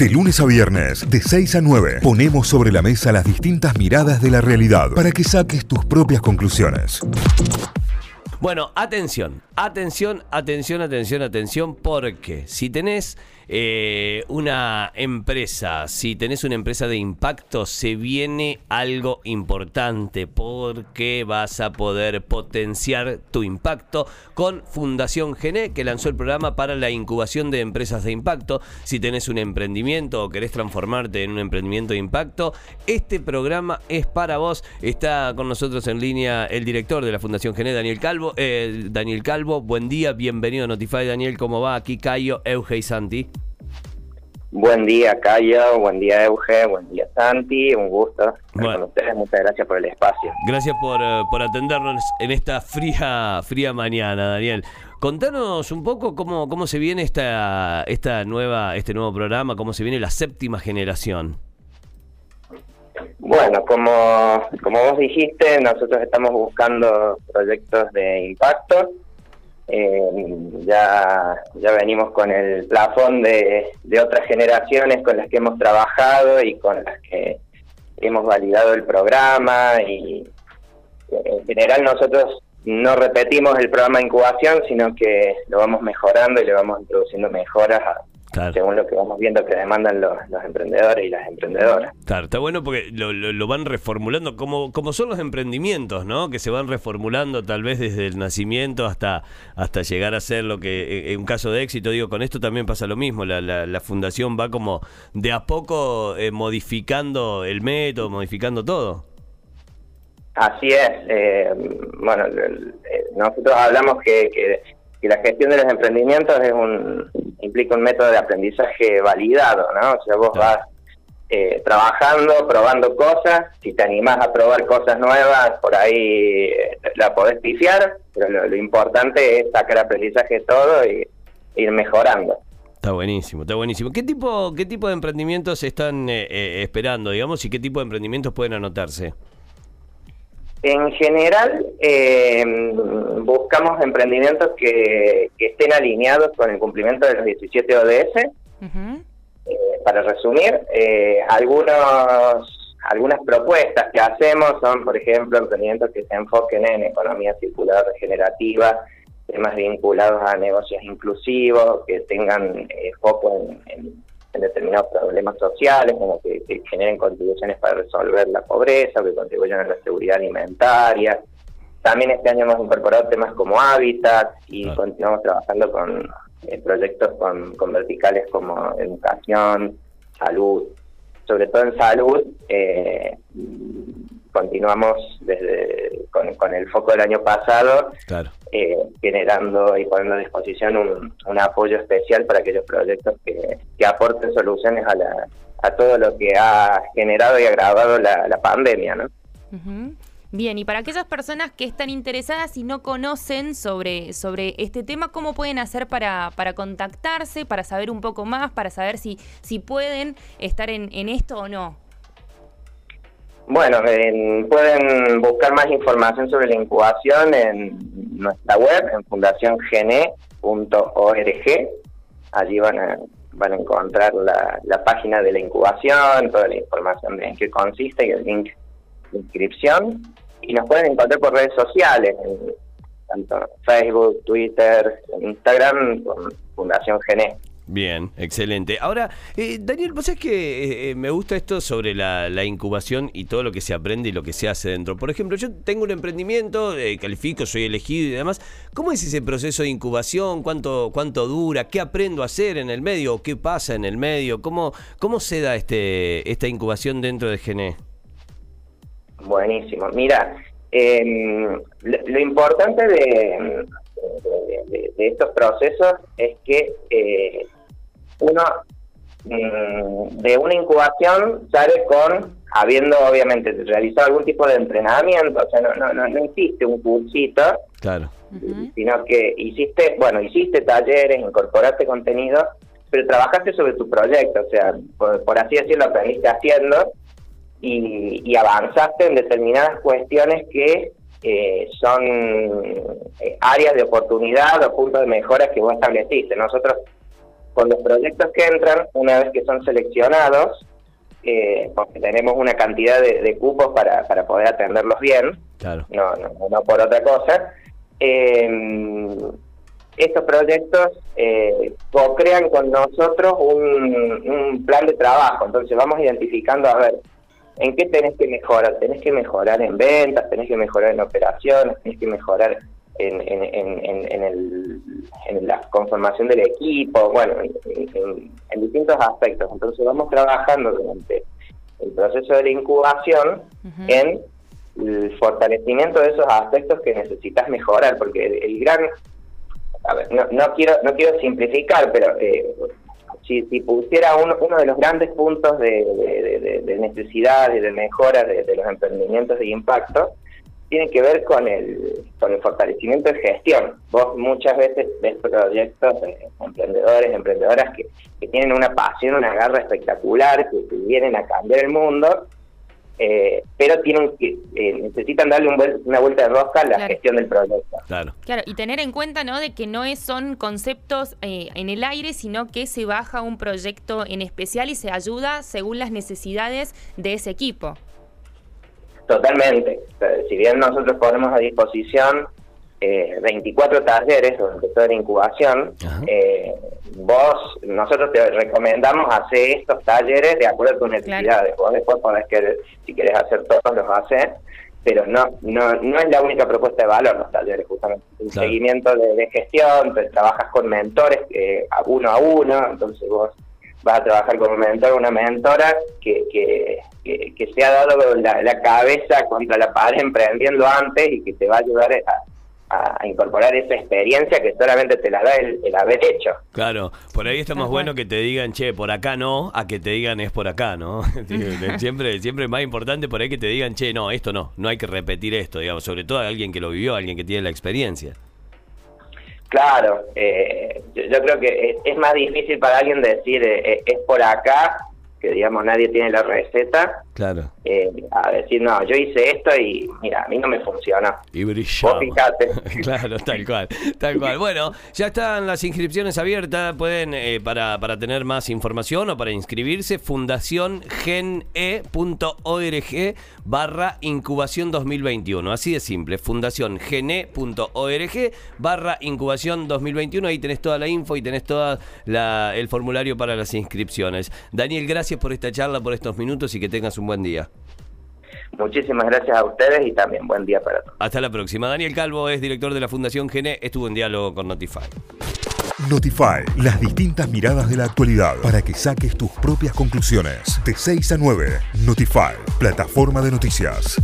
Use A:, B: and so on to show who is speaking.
A: De lunes a viernes, de 6 a 9, ponemos sobre la mesa las distintas miradas de la realidad para que saques tus propias conclusiones.
B: Bueno, atención, atención, atención, atención, atención, porque si tenés eh, una empresa, si tenés una empresa de impacto, se viene algo importante porque vas a poder potenciar tu impacto con Fundación Gene, que lanzó el programa para la incubación de empresas de impacto. Si tenés un emprendimiento o querés transformarte en un emprendimiento de impacto, este programa es para vos. Está con nosotros en línea el director de la Fundación Gene, Daniel Calvo. Eh, Daniel Calvo, buen día, bienvenido a Notify. Daniel, ¿cómo va? Aquí Cayo, Euge Santi.
C: Buen día, Cayo. Buen día, Euge. Buen día, Santi. Un gusto estar con ustedes. Muchas gracias por el espacio.
B: Gracias por, eh, por atendernos en esta fría, fría mañana, Daniel. Contanos un poco cómo, cómo se viene esta, esta nueva, este nuevo programa, cómo se viene la séptima generación.
C: Bueno, como, como vos dijiste, nosotros estamos buscando proyectos de impacto eh, ya, ya venimos con el plafón de, de otras generaciones con las que hemos trabajado y con las que hemos validado el programa y en general nosotros no repetimos el programa de incubación, sino que lo vamos mejorando y le vamos introduciendo mejoras a, según lo que vamos viendo que demandan los, emprendedores y las emprendedoras.
B: Claro, está bueno porque lo, van reformulando, como, como son los emprendimientos, ¿no? Que se van reformulando tal vez desde el nacimiento hasta, hasta llegar a ser lo que, en un caso de éxito, digo, con esto también pasa lo mismo, la, la, fundación va como de a poco eh, modificando el método, modificando todo.
C: Así es, eh, bueno, eh, nosotros hablamos que, que, que la gestión de los emprendimientos es un implica un método de aprendizaje validado, ¿no? O sea, vos vas eh, trabajando, probando cosas, si te animás a probar cosas nuevas, por ahí eh, la podés pifiar, pero lo, importante es sacar aprendizaje de todo y ir mejorando.
B: Está buenísimo, está buenísimo. ¿Qué tipo, qué tipo de emprendimientos están eh, esperando, digamos, y qué tipo de emprendimientos pueden anotarse?
C: En general, eh, buscamos emprendimientos que, estén alineados con el cumplimiento de los 17 ODS. Eh, para resumir, eh, algunos, algunas propuestas que hacemos son, por ejemplo, emprendimientos que se enfoquen en economía circular regenerativa, temas vinculados a negocios inclusivos, que tengan foco en en determinados problemas sociales, como que, generen contribuciones para resolver la pobreza, que contribuyan a la seguridad alimentaria. También este año hemos incorporado temas como hábitat y continuamos trabajando con eh, proyectos con, con verticales como educación, salud, sobre todo en salud. Eh, continuamos desde con, el foco del año pasado, eh, generando y poniendo a disposición un, apoyo especial para aquellos proyectos que, aporten soluciones a, la, a todo lo que ha generado y agravado la, pandemia, ¿no?
D: Bien, y para aquellas personas que están interesadas y no conocen sobre, sobre este tema, ¿cómo pueden hacer para, para contactarse, para saber un poco más, para saber si, si pueden estar en, en esto o no?
C: Bueno, pueden buscar más información sobre la incubación en nuestra web, en fundaciongene.org. Allí van a, van a encontrar la, la, página de la incubación, toda la información de en qué consiste y el link de inscripción. Y nos pueden encontrar por redes sociales, en, tanto Facebook, Twitter, Instagram, Fundación Gene.
B: Bien, excelente. Ahora, eh, Daniel, vos sabés que eh, eh, me gusta esto sobre la, incubación y todo lo que se aprende y lo que se hace dentro. Por ejemplo, yo tengo un emprendimiento, califico, soy elegido y demás. ¿Cómo es ese proceso de incubación? ¿Cuánto, cuánto dura? ¿Qué aprendo a hacer en el medio? ¿Qué pasa en el medio? ¿Cómo, cómo se da este, esta incubación dentro de GENE?
C: Buenísimo. Mira, em, lo, importante de, estos procesos es que uno mm, de una incubación sale con, habiendo obviamente realizado algún tipo de entrenamiento, o sea, no, no, no, hiciste un cursito,
B: claro.
C: sino que hiciste, bueno, hiciste talleres, incorporaste contenido, pero trabajaste sobre tu proyecto, o sea, por, así decirlo, aprendiste haciendo y, avanzaste en determinadas cuestiones que eh, son eh, áreas de oportunidad o puntos de mejora que vos estableciste. Nosotros con los proyectos que entran, una vez que son seleccionados, eh, porque tenemos una cantidad de, cupos para, para, poder atenderlos bien, claro. no, no, no por otra cosa, eh, estos proyectos eh, co-crean con nosotros un, plan de trabajo. Entonces vamos identificando, a ver, ¿en qué tenés que mejorar? Tenés que mejorar en ventas, tenés que mejorar en operaciones, tenés que mejorar en, en, el, en la conformación del equipo, bueno, en, distintos aspectos. Entonces vamos trabajando durante el proceso de la incubación en el fortalecimiento de esos aspectos que necesitas mejorar, porque el gran a ver, no, no quiero no quiero simplificar, pero eh, si, si, pusiera uno, uno de los grandes puntos de, de, necesidad y de mejora de, los emprendimientos de impacto, tiene que ver con el, con el fortalecimiento de gestión. Vos muchas veces ves proyectos de emprendedores, emprendedoras que, que tienen una pasión, una garra espectacular, que vienen a cambiar el mundo, eh, pero tienen que eh, necesitan darle una vuelta de rosca a la gestión del proyecto.
D: Claro. Claro, y tener en cuenta ¿no? de que no es, son conceptos eh, en el aire, sino que se baja un proyecto en especial y se ayuda según las necesidades de ese equipo.
C: Totalmente. Si bien nosotros ponemos a disposición eh, 24 talleres durante toda la incubación, eh, vos, nosotros te recomendamos hacer estos talleres de acuerdo a tus necesidades. Vos después podés que, si querés hacer todos, los haces, pero no, no, no es la única propuesta de valor los talleres, justamente. Un seguimiento de, gestión, te, trabajas con mentores eh, a uno a uno, entonces vos vas a trabajar con un mentor o una mentora que, que, que, se ha dado la, la, cabeza contra la pared emprendiendo antes y que te va a ayudar a, a, incorporar esa experiencia que solamente te la da el, haber hecho.
B: Claro, por ahí está más bueno que te digan, che, por acá no, a que te digan es por acá, ¿no? siempre, siempre es más importante por ahí que te digan, che, no, esto no, no hay que repetir esto, digamos, sobre todo a alguien que lo vivió, alguien que tiene la experiencia.
C: Claro, eh, yo, creo que es, más difícil para alguien decir eh, eh, es por acá que digamos nadie tiene la receta,
B: claro.
C: Eh, a decir, no, yo hice esto y mira, a mí no me funciona.
B: Y brilló. claro, tal cual, tal cual. Bueno, ya están las inscripciones abiertas, pueden, eh, para, para tener más información o para inscribirse, fundacióngene.org barra incubación 2021. Así de simple, fundacióngene.org barra incubación 2021. Ahí tenés toda la info y tenés todo el formulario para las inscripciones. Daniel, gracias por esta charla, por estos minutos y que tengas un buen día.
C: Muchísimas gracias a ustedes y también buen día para todos.
B: Hasta la próxima. Daniel Calvo es director de la Fundación Gene, estuvo en diálogo con Notify.
A: Notify, las distintas miradas de la actualidad para que saques tus propias conclusiones. De 6 a 9, Notify, plataforma de noticias.